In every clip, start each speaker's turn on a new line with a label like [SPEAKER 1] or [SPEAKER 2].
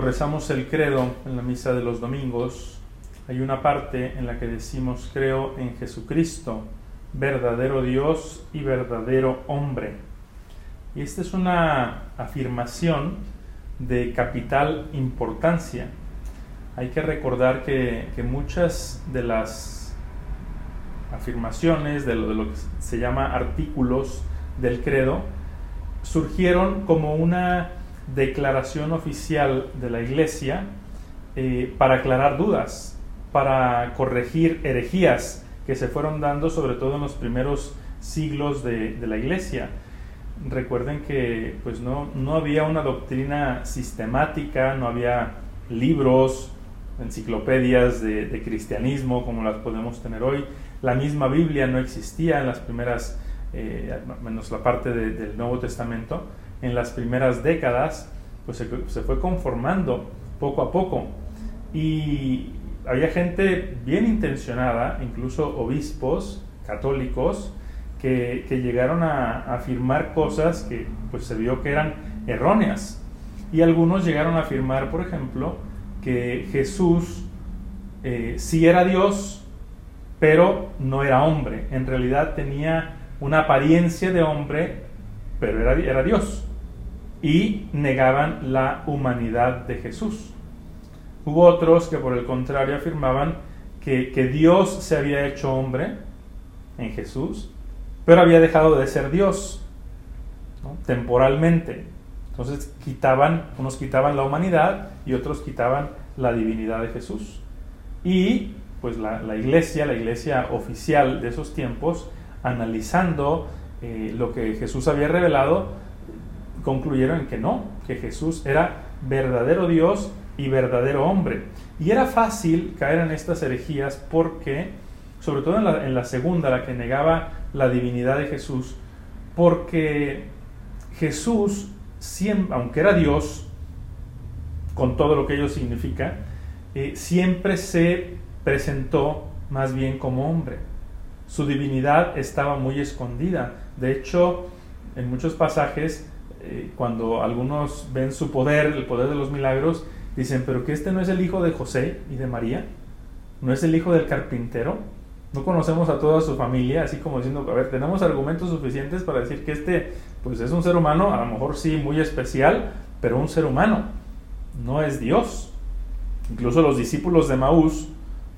[SPEAKER 1] cuando rezamos el credo en la misa de los domingos, hay una parte en la que decimos creo en Jesucristo, verdadero Dios y verdadero hombre. Y esta es una afirmación de capital importancia. Hay que recordar que, muchas de las afirmaciones, de lo, de lo que se llama artículos del credo, surgieron como una declaración oficial de la Iglesia eh, para aclarar dudas, para corregir herejías que se fueron dando sobre todo en los primeros siglos de, la Iglesia. Recuerden que pues no, no había una doctrina sistemática, no había libros, enciclopedias de, cristianismo como las podemos tener hoy. La misma Biblia no existía en las primeras, eh, menos la parte del Nuevo Testamento en las primeras décadas, pues se, fue conformando poco a poco. Y había gente bien intencionada, incluso obispos católicos, que, llegaron a, afirmar cosas que pues se vio que eran erróneas. Y algunos llegaron a afirmar, por ejemplo, que Jesús eh, sí era Dios, pero no era hombre. En realidad tenía una apariencia de hombre, pero era, era Dios y negaban la humanidad de Jesús. Hubo otros que por el contrario afirmaban que, Dios se había hecho hombre en Jesús, pero había dejado de ser Dios temporalmente. Entonces quitaban, unos quitaban la humanidad y otros quitaban la divinidad de Jesús. Y pues la, iglesia, la iglesia oficial de esos tiempos, analizando eh, lo que Jesús había revelado, concluyeron que no, que Jesús era verdadero Dios y verdadero hombre. Y era fácil caer en estas herejías porque, sobre todo en la, segunda, la que negaba la divinidad de Jesús, porque Jesús, siempre, aunque era Dios, con todo lo que ello significa, eh, siempre se presentó más bien como hombre. Su divinidad estaba muy escondida. De hecho, en muchos pasajes eh, cuando algunos ven su poder, el poder de los milagros, dicen, pero que este no es el hijo de José y de María, no es el hijo del carpintero, no conocemos a toda su familia, así como diciendo, a ver, tenemos argumentos suficientes para decir que este, pues es un ser humano, a lo mejor sí muy especial, pero un ser humano, no es Dios. Incluso los discípulos de Maús,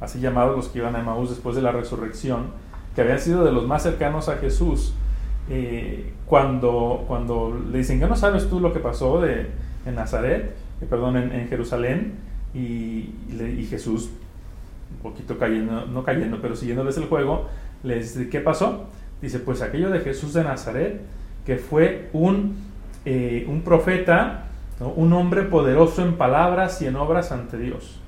[SPEAKER 1] así llamados los que iban a Maús después de la resurrección, que habían sido de los más cercanos a Jesús, eh, cuando, cuando le dicen, ¿qué no sabes tú lo que pasó de, en Nazaret, eh, perdón, en, Jerusalén? Y, y, Jesús, un poquito cayendo, no cayendo, pero siguiéndoles el juego, les dice, ¿qué pasó? Dice, pues aquello de Jesús de Nazaret, que fue un, eh, un profeta, un hombre poderoso en palabras y en obras ante Dios.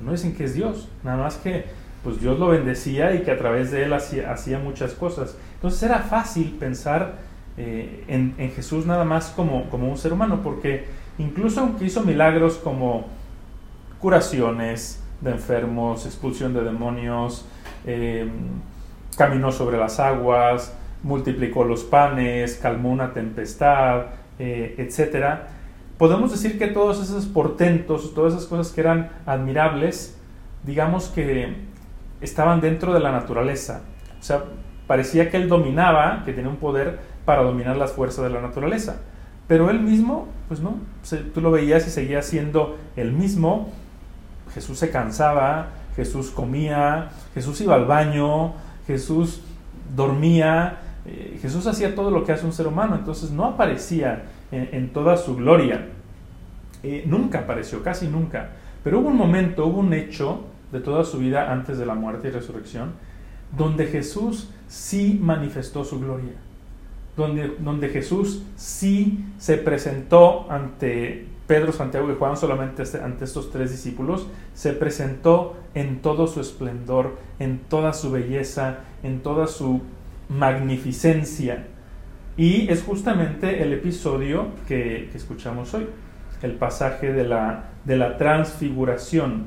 [SPEAKER 1] No dicen que es Dios, nada más que pues Dios lo bendecía y que a través de él hacía, muchas cosas. Entonces era fácil pensar eh, en, Jesús nada más como, como un ser humano, porque incluso aunque hizo milagros como curaciones de enfermos, expulsión de demonios, eh, caminó sobre las aguas, multiplicó los panes, calmó una tempestad, eh, etc. Podemos decir que todos esos portentos, todas esas cosas que eran admirables, digamos que estaban dentro de la naturaleza. O sea, parecía que él dominaba, que tenía un poder para dominar las fuerzas de la naturaleza. Pero él mismo, pues no, tú lo veías y seguía siendo el mismo. Jesús se cansaba, Jesús comía, Jesús iba al baño, Jesús dormía, eh, Jesús hacía todo lo que hace un ser humano, entonces no aparecía en, toda su gloria. Eh, nunca apareció, casi nunca. Pero hubo un momento, hubo un hecho de toda su vida antes de la muerte y resurrección, donde Jesús sí manifestó su gloria, donde, donde Jesús sí se presentó ante Pedro, Santiago y Juan, solamente este, ante estos tres discípulos, se presentó en todo su esplendor, en toda su belleza, en toda su magnificencia. Y es justamente el episodio que, escuchamos hoy, el pasaje de la, de la transfiguración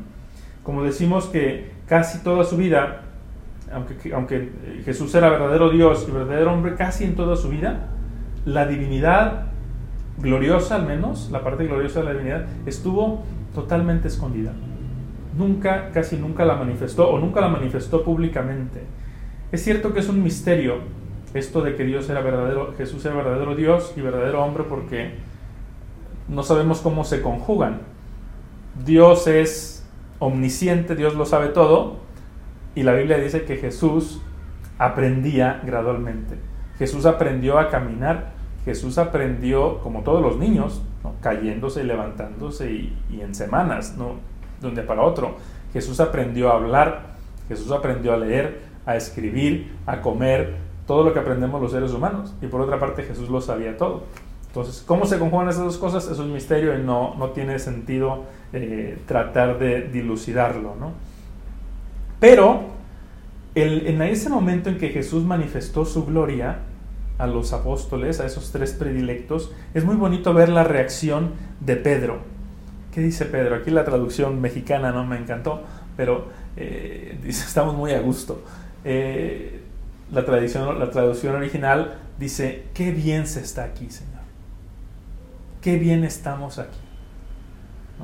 [SPEAKER 1] como decimos que casi toda su vida, aunque, Jesús era verdadero Dios y verdadero hombre, casi en toda su vida, la divinidad gloriosa al menos, la parte gloriosa de la divinidad, estuvo totalmente escondida. Nunca, casi nunca la manifestó o nunca la manifestó públicamente. Es cierto que es un misterio esto de que Dios era verdadero, Jesús era verdadero Dios y verdadero hombre porque no sabemos cómo se conjugan. Dios es omnisciente, Dios lo sabe todo y la Biblia dice que Jesús aprendía gradualmente. Jesús aprendió a caminar, Jesús aprendió, como todos los niños, cayéndose y levantándose y, y, en semanas, ¿no? de un día para otro. Jesús aprendió a hablar, Jesús aprendió a leer, a escribir, a comer, todo lo que aprendemos los seres humanos. Y por otra parte Jesús lo sabía todo. Entonces, ¿cómo se conjugan esas dos cosas? Es un misterio y no, no tiene sentido eh, tratar de dilucidarlo. ¿no? Pero en ese momento en que Jesús manifestó su gloria a los apóstoles, a esos tres predilectos, es muy bonito ver la reacción de Pedro. ¿Qué dice Pedro? Aquí la traducción mexicana no me encantó, pero eh, dice, estamos muy a gusto. Eh, la, tradición, la traducción original dice, qué bien se está aquí, Señor. Qué bien estamos aquí.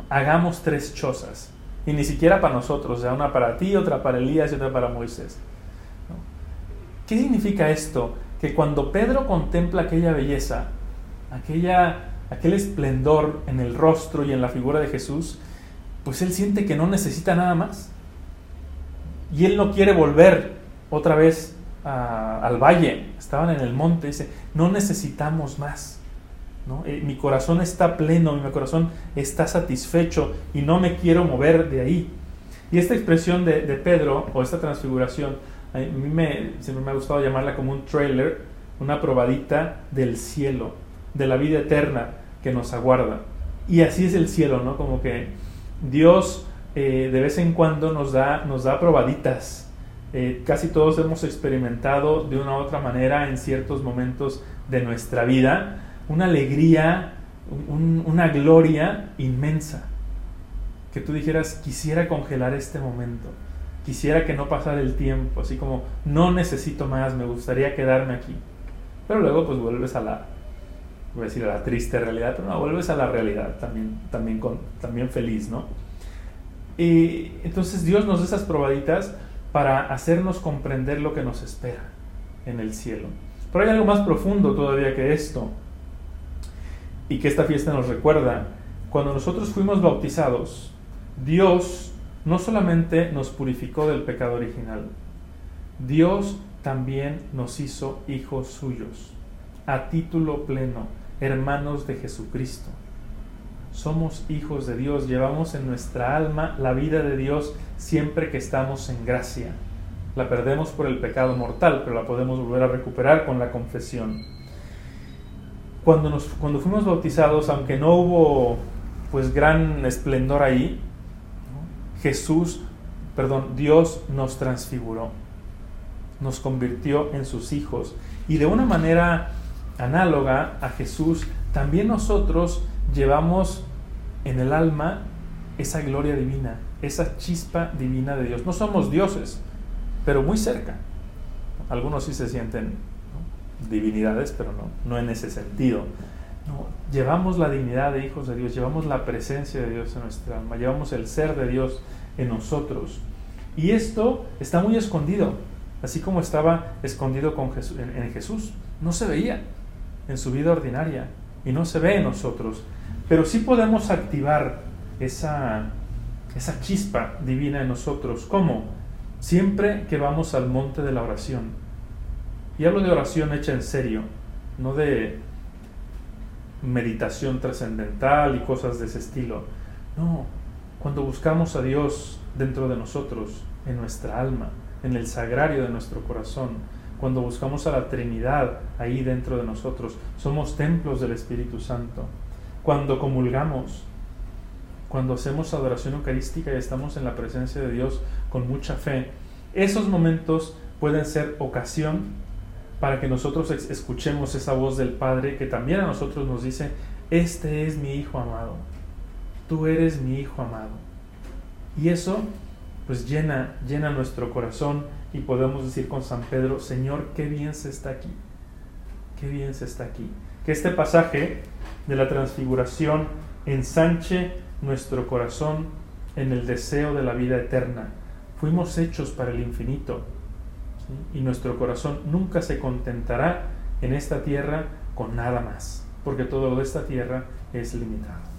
[SPEAKER 1] Hagamos tres chozas. Y ni siquiera para nosotros, o una para ti, otra para Elías y otra para Moisés. ¿Qué significa esto? Que cuando Pedro contempla aquella belleza, aquella, aquel esplendor en el rostro y en la figura de Jesús, pues él siente que no necesita nada más. Y él no quiere volver otra vez al valle, estaban en el monte, dice, no necesitamos más. Eh, mi corazón está pleno, mi corazón está satisfecho y no me quiero mover de ahí. Y esta expresión de, Pedro, o esta transfiguración, a mí me, siempre me ha gustado llamarla como un trailer, una probadita del cielo, de la vida eterna que nos aguarda. Y así es el cielo, ¿no? Como que Dios eh, de vez en cuando nos da, nos da probaditas eh, casi todos hemos experimentado de una u otra manera en ciertos momentos de nuestra vida una alegría, una gloria inmensa. Que tú dijeras, quisiera congelar este momento, quisiera que no pasara el tiempo, así como, no necesito más, me gustaría quedarme aquí. Pero luego pues vuelves a la, voy a decir a la triste realidad, pero no, vuelves a la realidad también, también, con, también feliz, ¿no? Y entonces Dios nos da esas probaditas para hacernos comprender lo que nos espera en el cielo. Pero hay algo más profundo todavía que esto, y que esta fiesta nos recuerda. Cuando nosotros fuimos bautizados, Dios no solamente nos purificó del pecado original, Dios también nos hizo hijos suyos, a título pleno, hermanos de Jesucristo. Somos hijos de Dios, llevamos en nuestra alma la vida de Dios siempre que estamos en gracia. La perdemos por el pecado mortal, pero la podemos volver a recuperar con la confesión. Cuando, nos, cuando fuimos bautizados, aunque no hubo pues gran esplendor ahí, Jesús, perdón, Dios nos transfiguró, nos convirtió en sus hijos y de una manera análoga a Jesús, también nosotros llevamos en el alma esa gloria divina, esa chispa divina de Dios. No somos dioses, pero muy cerca. Algunos sí se sienten divinidades, pero no, no en ese sentido. llevamos la dignidad de hijos de Dios, llevamos la presencia de Dios en nuestra alma, llevamos el ser de Dios en nosotros. Y esto está muy escondido, así como estaba escondido con en Jesús. No se veía en su vida ordinaria y no se ve en nosotros. Pero sí podemos activar esa, esa chispa divina en nosotros. ¿Cómo? Siempre que vamos al monte de la oración. Y hablo de oración hecha en serio, no de meditación trascendental y cosas de ese estilo. No, cuando buscamos a Dios dentro de nosotros, en nuestra alma, en el sagrario de nuestro corazón, cuando buscamos a la Trinidad ahí dentro de nosotros, somos templos del Espíritu Santo cuando comulgamos, cuando hacemos adoración eucarística y estamos en la presencia de Dios con mucha fe, esos momentos pueden ser ocasión para que nosotros escuchemos esa voz del Padre que también a nosotros nos dice, este es mi Hijo amado, tú eres mi Hijo amado. Y eso pues llena, llena nuestro corazón y podemos decir con San Pedro, Señor, qué bien se está aquí, qué bien se está aquí. Que este pasaje de la transfiguración ensanche nuestro corazón en el deseo de la vida eterna. Fuimos hechos para el infinito y nuestro corazón nunca se contentará en esta tierra con nada más, porque todo de esta tierra es limitado.